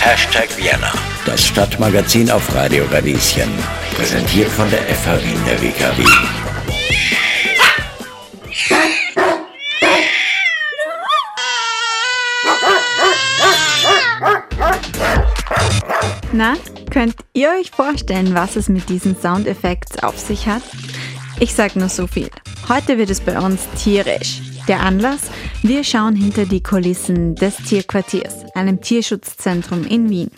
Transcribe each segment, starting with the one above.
Hashtag Vienna, das Stadtmagazin auf Radio Radieschen. Präsentiert von der FH Wien der WKW. Na, könnt ihr euch vorstellen, was es mit diesen Soundeffekts auf sich hat? Ich sag nur so viel. Heute wird es bei uns tierisch. Der Anlass? Wir schauen hinter die Kulissen des Tierquartiers, einem Tierschutzzentrum in Wien.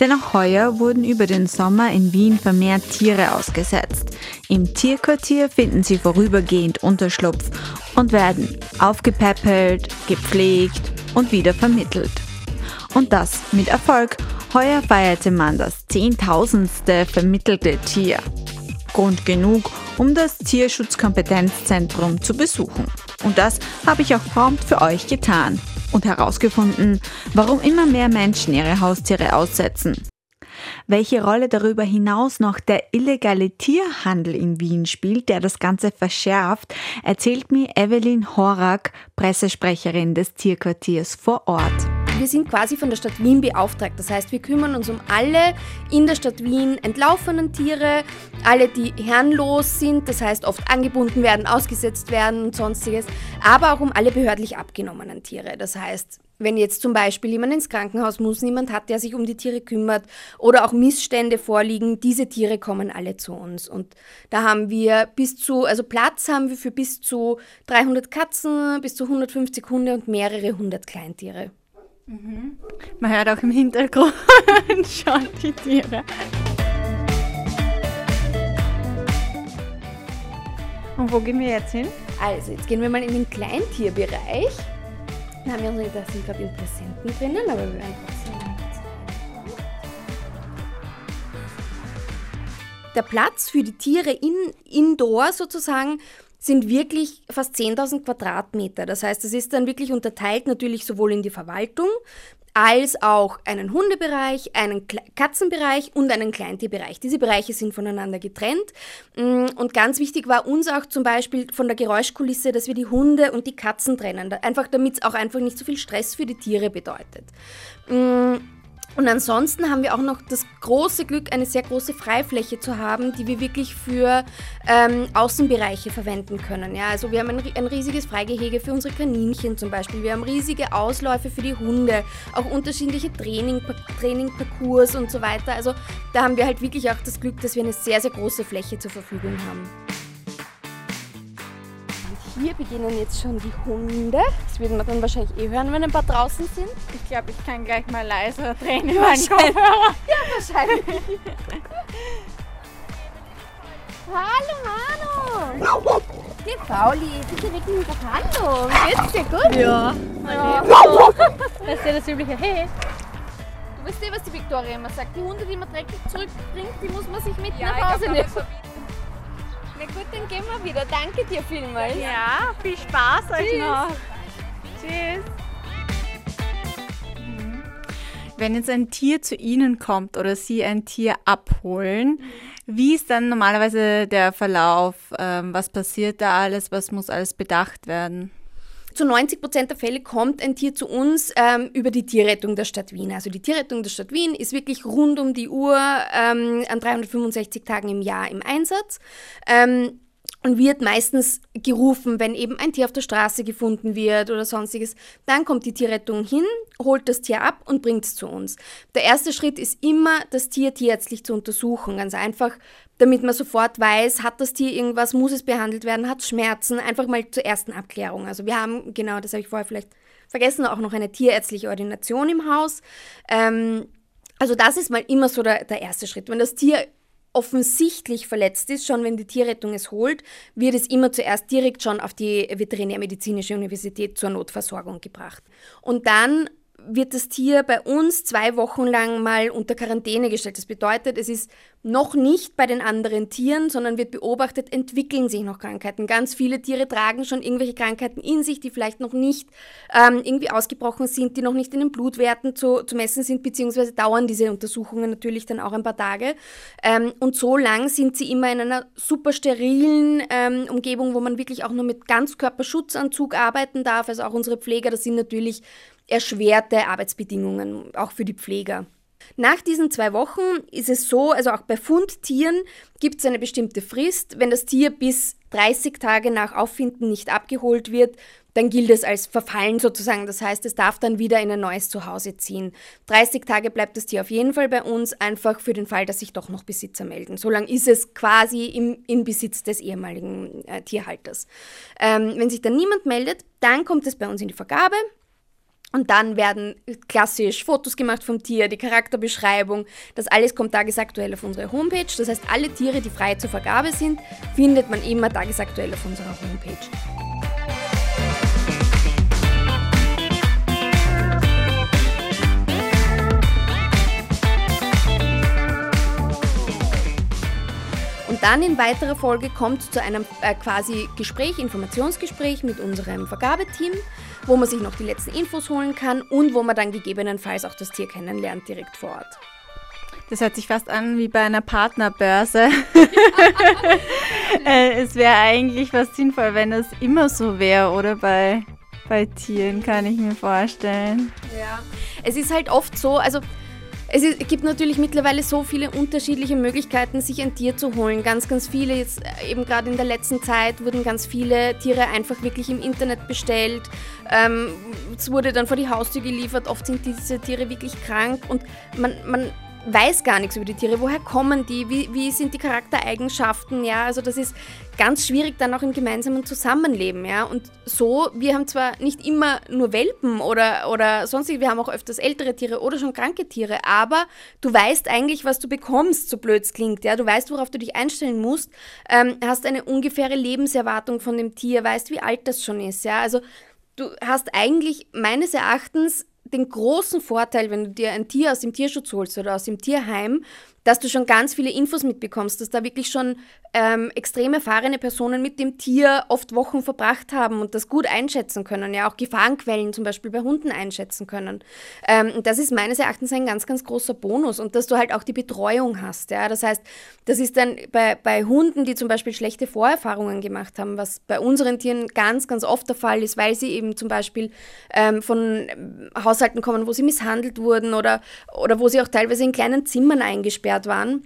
Denn auch heuer wurden über den Sommer in Wien vermehrt Tiere ausgesetzt. Im Tierquartier finden sie vorübergehend Unterschlupf und werden aufgepäppelt, gepflegt und wieder vermittelt. Und das mit Erfolg. Heuer feierte man das zehntausendste vermittelte Tier. Grund genug, um das Tierschutzkompetenzzentrum zu besuchen. Und das habe ich auch prompt für euch getan und herausgefunden, warum immer mehr Menschen ihre Haustiere aussetzen. Welche Rolle darüber hinaus noch der illegale Tierhandel in Wien spielt, der das Ganze verschärft, erzählt mir Evelyn Horak, Pressesprecherin des Tierquartiers vor Ort wir sind quasi von der Stadt Wien beauftragt. Das heißt, wir kümmern uns um alle in der Stadt Wien entlaufenen Tiere, alle, die herrenlos sind, das heißt oft angebunden werden, ausgesetzt werden und sonstiges, aber auch um alle behördlich abgenommenen Tiere. Das heißt, wenn jetzt zum Beispiel jemand ins Krankenhaus muss, niemand hat, der sich um die Tiere kümmert oder auch Missstände vorliegen, diese Tiere kommen alle zu uns. Und da haben wir bis zu, also Platz haben wir für bis zu 300 Katzen, bis zu 150 Hunde und mehrere hundert Kleintiere. Mhm. Man hört auch im Hintergrund schon die Tiere. Und wo gehen wir jetzt hin? Also, jetzt gehen wir mal in den Kleintierbereich. Da haben wir unsere, da sind gerade Interessenten drinnen, aber wir werden trotzdem Der Platz für die Tiere in, indoor sozusagen sind wirklich fast 10.000 Quadratmeter. Das heißt, es ist dann wirklich unterteilt natürlich sowohl in die Verwaltung als auch einen Hundebereich, einen Katzenbereich und einen Kleintierbereich. Diese Bereiche sind voneinander getrennt. Mm, und ganz wichtig war uns auch zum Beispiel von der Geräuschkulisse, dass wir die Hunde und die Katzen trennen. Einfach damit es auch einfach nicht so viel Stress für die Tiere bedeutet. Und ansonsten haben wir auch noch das große Glück, eine sehr große Freifläche zu haben, die wir wirklich für ähm, Außenbereiche verwenden können. Ja, also wir haben ein, ein riesiges Freigehege für unsere Kaninchen zum Beispiel. Wir haben riesige Ausläufe für die Hunde, auch unterschiedliche Training, Trainingparcours und so weiter. Also da haben wir halt wirklich auch das Glück, dass wir eine sehr, sehr große Fläche zur Verfügung haben. Hier beginnen jetzt schon die Hunde. Das würden wir dann wahrscheinlich eh hören, wenn ein paar draußen sind. Ich glaube, ich kann gleich mal leiser drehen über meinen Kopfhörer. Ja, wahrscheinlich. Hallo Manu! Die Pauli, bitte wirklich mit der Hallo. Geht's dir gut? Ja. ja. Das ist ja das übliche Hey. Du weißt eh, was die Viktoria immer sagt. Die Hunde, die man dreckig zurückbringt, die muss man sich mit ja, nach Hause nehmen. Na gut, dann gehen wir wieder. Danke dir vielmals. Ja, viel Spaß Tschüss. euch noch. Tschüss. Mhm. Wenn jetzt ein Tier zu Ihnen kommt oder Sie ein Tier abholen, wie ist dann normalerweise der Verlauf? Ähm, was passiert da alles? Was muss alles bedacht werden? Zu 90 Prozent der Fälle kommt ein Tier zu uns ähm, über die Tierrettung der Stadt Wien. Also die Tierrettung der Stadt Wien ist wirklich rund um die Uhr ähm, an 365 Tagen im Jahr im Einsatz. Ähm, und wird meistens gerufen, wenn eben ein Tier auf der Straße gefunden wird oder sonstiges. Dann kommt die Tierrettung hin, holt das Tier ab und bringt es zu uns. Der erste Schritt ist immer, das Tier tierärztlich zu untersuchen. Ganz einfach, damit man sofort weiß, hat das Tier irgendwas, muss es behandelt werden, hat Schmerzen. Einfach mal zur ersten Abklärung. Also wir haben, genau, das habe ich vorher vielleicht vergessen, auch noch eine tierärztliche Ordination im Haus. Ähm, also das ist mal immer so der, der erste Schritt. Wenn das Tier offensichtlich verletzt ist, schon wenn die Tierrettung es holt, wird es immer zuerst direkt schon auf die Veterinärmedizinische Universität zur Notversorgung gebracht. Und dann wird das Tier bei uns zwei Wochen lang mal unter Quarantäne gestellt. Das bedeutet, es ist noch nicht bei den anderen Tieren, sondern wird beobachtet, entwickeln sich noch Krankheiten. Ganz viele Tiere tragen schon irgendwelche Krankheiten in sich, die vielleicht noch nicht ähm, irgendwie ausgebrochen sind, die noch nicht in den Blutwerten zu, zu messen sind, beziehungsweise dauern diese Untersuchungen natürlich dann auch ein paar Tage. Ähm, und so lang sind sie immer in einer super sterilen ähm, Umgebung, wo man wirklich auch nur mit Ganzkörperschutzanzug arbeiten darf. Also auch unsere Pfleger, das sind natürlich erschwerte Arbeitsbedingungen, auch für die Pfleger. Nach diesen zwei Wochen ist es so, also auch bei Fundtieren gibt es eine bestimmte Frist. Wenn das Tier bis 30 Tage nach Auffinden nicht abgeholt wird, dann gilt es als verfallen sozusagen. Das heißt, es darf dann wieder in ein neues Zuhause ziehen. 30 Tage bleibt das Tier auf jeden Fall bei uns, einfach für den Fall, dass sich doch noch Besitzer melden. Solange ist es quasi im, im Besitz des ehemaligen äh, Tierhalters. Ähm, wenn sich dann niemand meldet, dann kommt es bei uns in die Vergabe. Und dann werden klassisch Fotos gemacht vom Tier, die Charakterbeschreibung. Das alles kommt tagesaktuell auf unsere Homepage. Das heißt, alle Tiere, die frei zur Vergabe sind, findet man immer tagesaktuell auf unserer Homepage. Und dann in weiterer Folge kommt zu einem äh, quasi Gespräch, Informationsgespräch mit unserem Vergabeteam wo man sich noch die letzten Infos holen kann und wo man dann gegebenenfalls auch das Tier kennenlernt direkt vor Ort. Das hört sich fast an wie bei einer Partnerbörse. äh, es wäre eigentlich fast sinnvoll, wenn das immer so wäre, oder bei, bei Tieren, kann ich mir vorstellen. Ja, es ist halt oft so, also es, gibt natürlich mittlerweile so viele unterschiedliche Möglichkeiten, sich ein Tier zu holen. Ganz, ganz viele, jetzt äh, eben gerade in der letzten Zeit wurden ganz viele Tiere einfach wirklich im Internet bestellt. Ähm, es wurde dann vor die Haustür geliefert. Oft sind diese Tiere wirklich krank und man, man weiß gar nichts über die Tiere. Woher kommen die? Wie, wie sind die Charaktereigenschaften? Ja, also das ist ganz schwierig dann auch im gemeinsamen Zusammenleben. Ja, und so, wir haben zwar nicht immer nur Welpen oder, oder sonstig, wir haben auch öfters ältere Tiere oder schon kranke Tiere, aber du weißt eigentlich, was du bekommst, so blöd es klingt. Ja, du weißt, worauf du dich einstellen musst, ähm, hast eine ungefähre Lebenserwartung von dem Tier, weißt, wie alt das schon ist. Ja, also du hast eigentlich meines Erachtens den großen Vorteil, wenn du dir ein Tier aus dem Tierschutz holst oder aus dem Tierheim, dass du schon ganz viele Infos mitbekommst, dass da wirklich schon ähm, extrem erfahrene Personen mit dem Tier oft Wochen verbracht haben und das gut einschätzen können, ja auch Gefahrenquellen zum Beispiel bei Hunden einschätzen können. Ähm, das ist meines Erachtens ein ganz, ganz großer Bonus und dass du halt auch die Betreuung hast. Ja? Das heißt, das ist dann bei, bei Hunden, die zum Beispiel schlechte Vorerfahrungen gemacht haben, was bei unseren Tieren ganz, ganz oft der Fall ist, weil sie eben zum Beispiel ähm, von Haushalten kommen, wo sie misshandelt wurden oder, oder wo sie auch teilweise in kleinen Zimmern eingesperrt eingesperrt waren,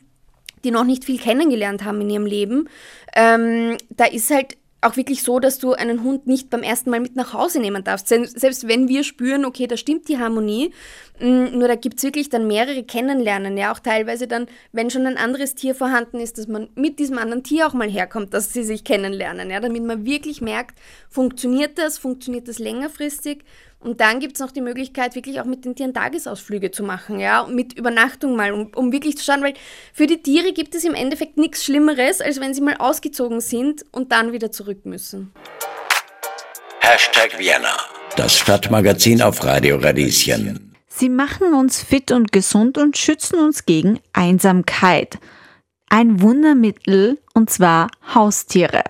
die noch nicht viel kennengelernt haben in ihrem Leben, ähm, da ist halt auch wirklich so, dass du einen Hund nicht beim ersten Mal mit nach Hause nehmen darfst. Selbst wenn wir spüren, okay, da stimmt die Harmonie, mm, nur da gibt es wirklich dann mehrere Kennenlernen, ja, auch teilweise dann, wenn schon ein anderes Tier vorhanden ist, dass man mit diesem anderen Tier auch mal herkommt, dass sie sich kennenlernen, ja, damit man wirklich merkt, funktioniert das, funktioniert das längerfristig und dann gibt es noch die Möglichkeit, wirklich auch mit den Tieren Tagesausflüge zu machen, ja, mit Übernachtung mal, um, um wirklich zu schauen, weil für die Tiere gibt es im Endeffekt nichts Schlimmeres, als wenn sie mal ausgezogen sind und dann wieder zurück müssen. Hashtag Vienna, das Stadtmagazin auf Radio Radieschen. Sie machen uns fit und gesund und schützen uns gegen Einsamkeit ein Wundermittel und zwar Haustiere.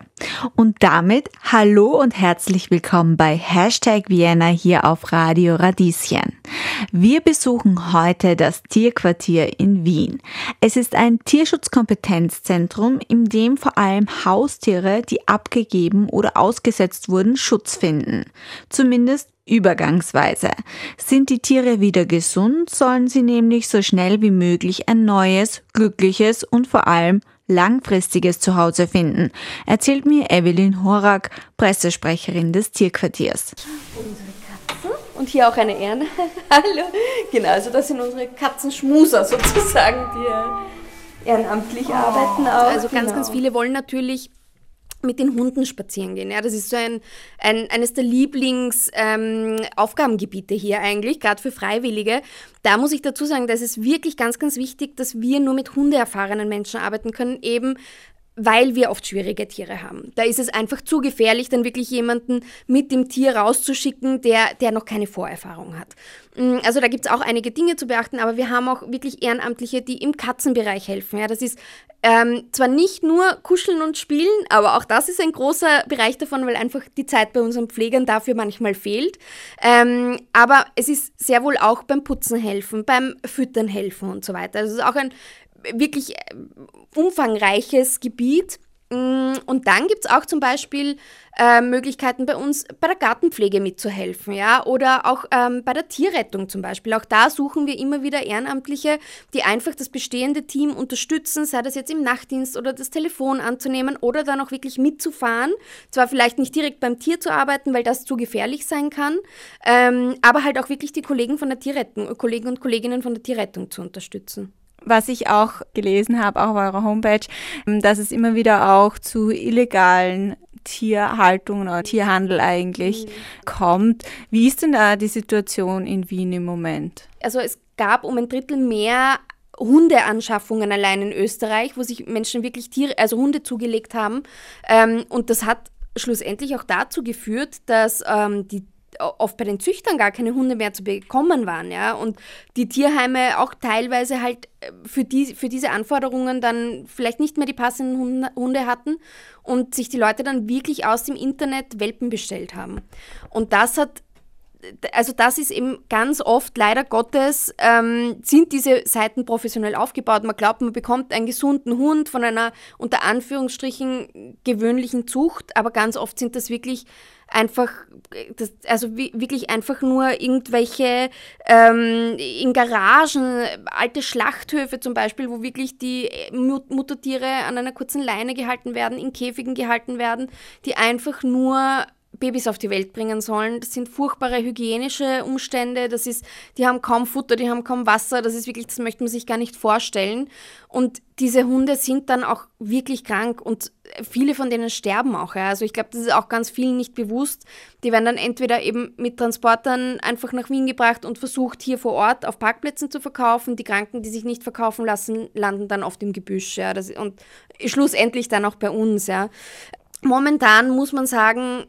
Und damit hallo und herzlich willkommen bei Hashtag Vienna hier auf Radio Radieschen. Wir besuchen heute das Tierquartier in Wien. Es ist ein Tierschutzkompetenzzentrum, in dem vor allem Haustiere, die abgegeben oder ausgesetzt wurden, Schutz finden. Zumindest Übergangsweise. Sind die Tiere wieder gesund, sollen sie nämlich so schnell wie möglich ein neues, glückliches und vor allem langfristiges Zuhause finden, erzählt mir Evelyn Horak, Pressesprecherin des Tierquartiers. Unsere Katzen und hier auch eine Erne. Hallo. Genau, also das sind unsere Katzenschmuser sozusagen, die ehrenamtlich arbeiten auch. Also ganz, genau. ganz viele wollen natürlich mit den Hunden spazieren gehen. Ja, das ist so ein, ein eines der Lieblingsaufgabengebiete ähm, hier eigentlich, gerade für Freiwillige. Da muss ich dazu sagen, da ist es wirklich ganz, ganz wichtig, dass wir nur mit hundeerfahrenen Menschen arbeiten können, eben weil wir oft schwierige Tiere haben. Da ist es einfach zu gefährlich, dann wirklich jemanden mit dem Tier rauszuschicken, der, der noch keine Vorerfahrung hat. Mm, also da gibt es auch einige Dinge zu beachten, aber wir haben auch wirklich Ehrenamtliche, die im Katzenbereich helfen. Ja, das ist ähm, zwar nicht nur Kuscheln und Spielen, aber auch das ist ein großer Bereich davon, weil einfach die Zeit bei unseren Pflegern dafür manchmal fehlt. Ähm, aber es ist sehr wohl auch beim Putzen helfen, beim Füttern helfen und so weiter. Also es ist auch ein wirklich äh, umfangreiches Gebiet. Mm, und dann gibt es auch zum Beispiel äh, Möglichkeiten bei uns bei der Gartenpflege mitzuhelfen, ja, oder auch ähm, bei der Tierrettung zum Beispiel. Auch da suchen wir immer wieder Ehrenamtliche, die einfach das bestehende Team unterstützen, sei das jetzt im Nachtdienst oder das Telefon anzunehmen oder dann auch wirklich mitzufahren. Zwar vielleicht nicht direkt beim Tier zu arbeiten, weil das zu gefährlich sein kann, ähm, aber halt auch wirklich die Kollegen von der Tierrettung, Kollegen und Kolleginnen von der Tierrettung zu unterstützen was ich auch gelesen habe, auch auf eurer Homepage, ähm, dass es immer wieder auch zu illegalen Tierhaltung oder Tierhandel eigentlich mhm. kommt. Wie ist denn da die Situation in Wien im Moment? Also es gab um ein Drittel mehr Hundeanschaffungen allein in Österreich, wo sich Menschen wirklich Tiere, also Hunde zugelegt haben. Ähm, und das hat schlussendlich auch dazu geführt, dass ähm, die oft bei den Züchtern gar keine Hunde mehr zu bekommen waren, ja, und die Tierheime auch teilweise halt äh, für, die, für diese Anforderungen dann vielleicht nicht mehr die passenden Hunde hatten und sich die Leute dann wirklich aus dem Internet Welpen bestellt haben. Und das hat also das ist eben ganz oft, leider Gottes, ähm, sind diese Seiten professionell aufgebaut. Man glaubt, man bekommt einen gesunden Hund von einer unter Anführungsstrichen gewöhnlichen Zucht, aber ganz oft sind das wirklich einfach, das, also wirklich einfach nur irgendwelche ähm, in Garagen, alte Schlachthöfe zum Beispiel, wo wirklich die Muttertiere an einer kurzen Leine gehalten werden, in Käfigen gehalten werden, die einfach nur Babys auf die Welt bringen sollen. Das sind furchtbare hygienische Umstände. Das ist, die haben kaum Futter, die haben kaum Wasser. Das ist wirklich, das möchte man sich gar nicht vorstellen. Und diese Hunde sind dann auch wirklich krank und viele von denen sterben auch. Ja. Also ich glaube, das ist auch ganz vielen nicht bewusst. Die werden dann entweder eben mit Transportern einfach nach Wien gebracht und versucht hier vor Ort auf Parkplätzen zu verkaufen. Die Kranken, die sich nicht verkaufen lassen, landen dann auf dem Gebüsch. Ja. Das, und schlussendlich dann auch bei uns. Ja. Momentan muss man sagen,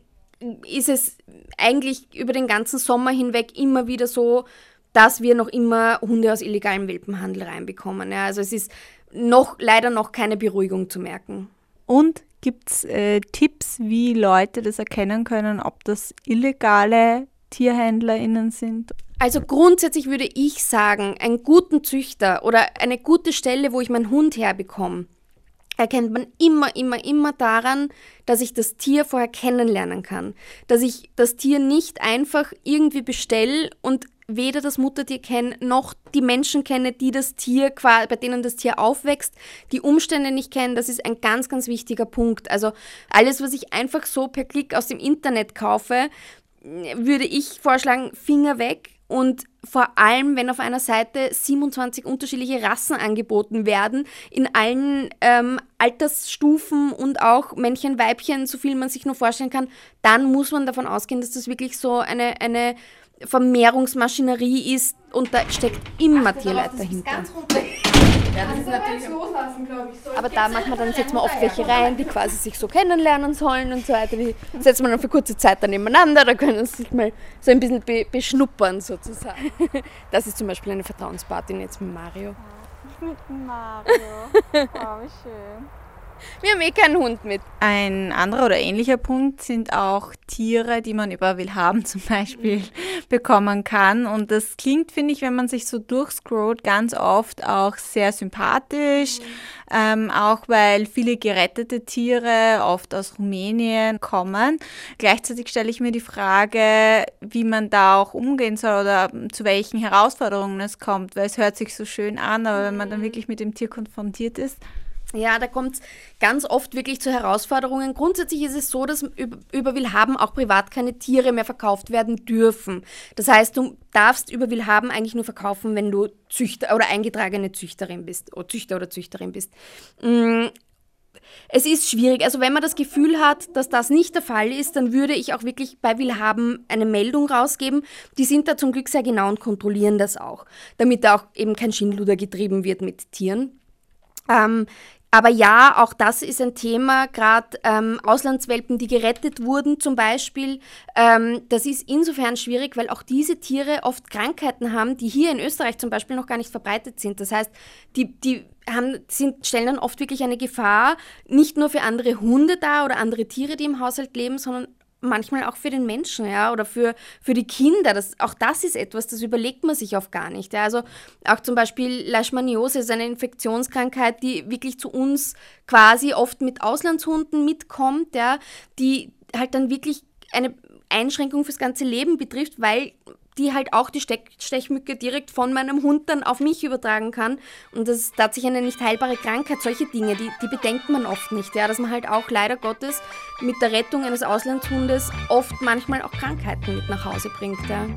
ist es eigentlich über den ganzen Sommer hinweg immer wieder so, dass wir noch immer Hunde aus illegalem Welpenhandel reinbekommen. Ja, also es ist noch leider noch keine Beruhigung zu merken. Und gibt es äh, Tipps, wie Leute das erkennen können, ob das illegale TierhändlerInnen sind? Also grundsätzlich würde ich sagen, einen guten Züchter oder eine gute Stelle, wo ich meinen Hund herbekomme, erkennt man immer, immer, immer daran, dass ich das Tier vorher kennenlernen kann. Dass ich das Tier nicht einfach irgendwie bestelle und weder das Muttertier kenne, noch die Menschen kenne, die das Tier, bei denen das Tier aufwächst, die Umstände nicht kennen, das ist ein ganz, ganz wichtiger Punkt. Also alles, was ich einfach so per Klick aus dem Internet kaufe, würde ich vorschlagen, Finger weg und vor allem, wenn auf einer Seite 27 unterschiedliche Rassen angeboten werden, in allen ähm, Altersstufen und auch Männchen, Weibchen, so viel man sich nur vorstellen kann, dann muss man davon ausgehen, dass das wirklich so eine, eine Vermehrungsmaschinerie ist und da steckt immer Tierleid dahinter. Ja, das ist natürlich loslassen, glaube ich. So, aber da macht man dann, setzt man oft welche rein, die quasi sich so kennenlernen sollen und so weiter. Die setzt man dann für kurze Zeit dann nebeneinander, da können sie sich mal so ein bisschen be beschnuppern sozusagen. Das ist zum Beispiel eine Vertrauensparty jetzt mit Mario. Mit Mario. Oh, wie schön. Wir haben eh keinen Hund mit. Ein anderer oder ähnlicher Punkt sind auch Tiere, die man über Willhaben zum Beispiel bekommen kann. Und das klingt, finde ich, wenn man sich so durchscrollt, ganz oft auch sehr sympathisch. Mhm. Ähm, auch weil viele gerettete Tiere oft aus Rumänien kommen. Gleichzeitig stelle ich mir die Frage, wie man da auch umgehen soll oder zu welchen Herausforderungen es kommt, weil es hört sich so schön an, aber wenn man dann mhm. wirklich mit dem Tier konfrontiert ist, ja, da kommt es ganz oft wirklich zu Herausforderungen. Grundsätzlich ist es so, dass über, Willhaben auch privat keine Tiere mehr verkauft werden dürfen. Das heißt, du darfst über Willhaben eigentlich nur verkaufen, wenn du Züchter oder eingetragene Züchterin bist, oder Züchter oder Züchterin bist. Mm, es ist schwierig. Also wenn man das Gefühl hat, dass das nicht der Fall ist, dann würde ich auch wirklich bei Willhaben eine Meldung rausgeben. Die sind da zum Glück sehr genau und kontrollieren das auch, damit da auch eben kein Schindluder getrieben wird mit Tieren. Ähm, aber ja, auch das ist ein Thema, gerade ähm, Auslandswelpen, die gerettet wurden zum Beispiel. Ähm, das ist insofern schwierig, weil auch diese Tiere oft Krankheiten haben, die hier in Österreich zum Beispiel noch gar nicht verbreitet sind. Das heißt, die, die haben, sind, stellen dann oft wirklich eine Gefahr, nicht nur für andere Hunde dar oder andere Tiere, die im Haushalt leben, sondern manchmal auch für den Menschen, ja, oder für, für die Kinder. Das, auch das ist etwas, das überlegt man sich oft gar nicht. Ja. Also auch zum Beispiel Leishmaniose ist eine Infektionskrankheit, die wirklich zu uns quasi oft mit Auslandshunden mitkommt, ja, die halt dann wirklich eine Einschränkung fürs ganze Leben betrifft, weil die halt auch die Stech Stechmücke direkt von meinem Hund dann auf mich übertragen kann. Und das ist tatsächlich eine nicht heilbare Krankheit. Solche Dinge, die, die bedenkt man oft nicht. Ja? Dass man halt auch leider Gottes mit der Rettung eines Auslandshundes oft manchmal auch Krankheiten mit nach Hause bringt. Ja?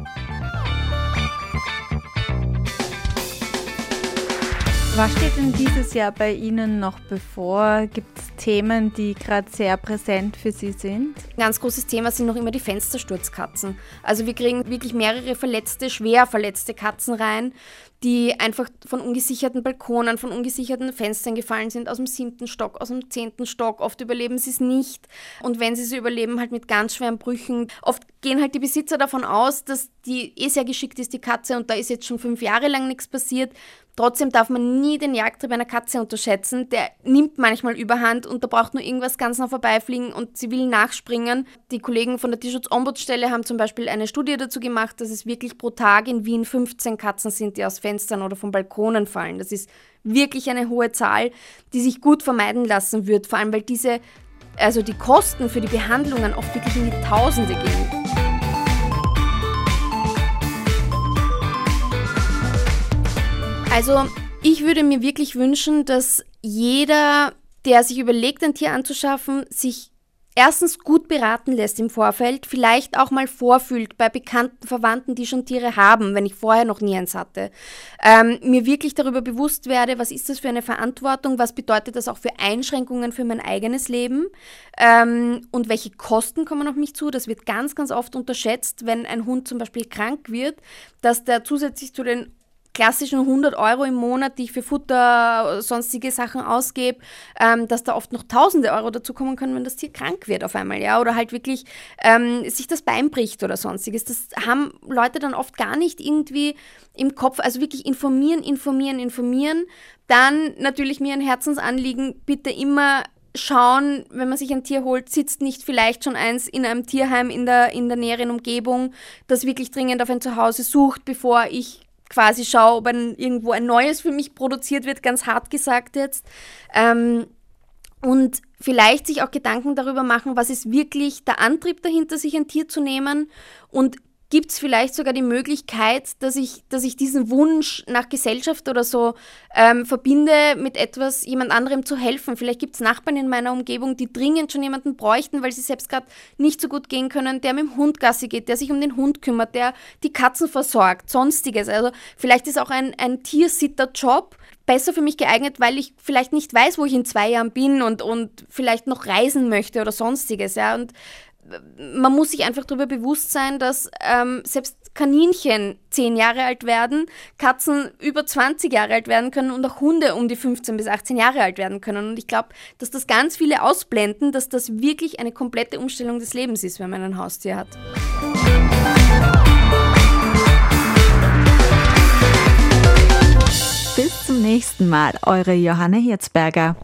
Was steht denn dieses Jahr bei Ihnen noch bevor? Gibt es Themen, die gerade sehr präsent für Sie sind? Ein ganz großes Thema sind noch immer die Fenstersturzkatzen. Also wir kriegen wirklich mehrere verletzte, schwer verletzte Katzen rein, die einfach von ungesicherten Balkonen, von ungesicherten Fenstern gefallen sind, aus dem siebten Stock, aus dem zehnten Stock. Oft überleben sie es nicht. Und wenn sie es überleben, halt mit ganz schweren Brüchen. Oft gehen halt die Besitzer davon aus, dass die eh sehr geschickt ist, die Katze, und da ist jetzt schon fünf Jahre lang nichts passiert. Trotzdem darf man nie den Jagdtrieb einer Katze unterschätzen. Der nimmt manchmal überhand und da braucht nur irgendwas ganz nah vorbeifliegen und sie will nachspringen. Die Kollegen von der Tierschutzombudsstelle haben zum Beispiel eine Studie dazu gemacht, dass es wirklich pro Tag in Wien 15 Katzen sind, die aus Fenstern oder von Balkonen fallen. Das ist wirklich eine hohe Zahl, die sich gut vermeiden lassen wird, vor allem weil diese, also die Kosten für die Behandlungen oft wirklich in die Tausende gehen. Also ich würde mir wirklich wünschen, dass jeder, der sich überlegt, ein Tier anzuschaffen, sich erstens gut beraten lässt im Vorfeld, vielleicht auch mal vorfühlt bei bekannten Verwandten, die schon Tiere haben, wenn ich vorher noch nie eins hatte. Ähm, mir wirklich darüber bewusst werde, was ist das für eine Verantwortung, was bedeutet das auch für Einschränkungen für mein eigenes Leben ähm, und welche Kosten kommen auf mich zu. Das wird ganz, ganz oft unterschätzt, wenn ein Hund zum Beispiel krank wird, dass der zusätzlich zu den klassischen 100 Euro im Monat, die ich für Futter, sonstige Sachen ausgebe, ähm, dass da oft noch tausende Euro dazukommen können, wenn das Tier krank wird auf einmal, ja, oder halt wirklich ähm, sich das Bein bricht oder sonstiges. Das haben Leute dann oft gar nicht irgendwie im Kopf, also wirklich informieren, informieren, informieren. Dann natürlich mir ein Herzensanliegen, bitte immer schauen, wenn man sich ein Tier holt, sitzt nicht vielleicht schon eins in einem Tierheim in der, in der näheren Umgebung, das wirklich dringend auf ein Zuhause sucht, bevor ich quasi schaue, ob ein, irgendwo ein neues für mich produziert wird, ganz hart gesagt jetzt. Ähm, und vielleicht sich auch Gedanken darüber machen, was ist wirklich der Antrieb dahinter, sich ein Tier zu nehmen und gibt es vielleicht sogar die Möglichkeit, dass ich, dass ich diesen Wunsch nach Gesellschaft oder so ähm, verbinde mit etwas, jemand anderem zu helfen. Vielleicht gibt es Nachbarn in meiner Umgebung, die dringend schon jemanden bräuchten, weil sie selbst gerade nicht so gut gehen können, der mit dem Hund Gassi geht, der sich um den Hund kümmert, der die Katzen versorgt, sonstiges. Also vielleicht ist auch ein, ein Tiersitter-Job besser für mich geeignet, weil ich vielleicht nicht weiß, wo ich in zwei Jahren bin und, und vielleicht noch reisen möchte oder sonstiges. Ja. Und man muss sich einfach darüber bewusst sein, dass ähm, selbst Kaninchen 10 Jahre alt werden, Katzen über 20 Jahre alt werden können und auch Hunde um die 15 bis 18 Jahre alt werden können. Und ich glaube, dass das ganz viele ausblenden, dass das wirklich eine komplette Umstellung des Lebens ist, wenn man ein Haustier hat. Bis zum nächsten Mal, eure Johanna Hirzberger.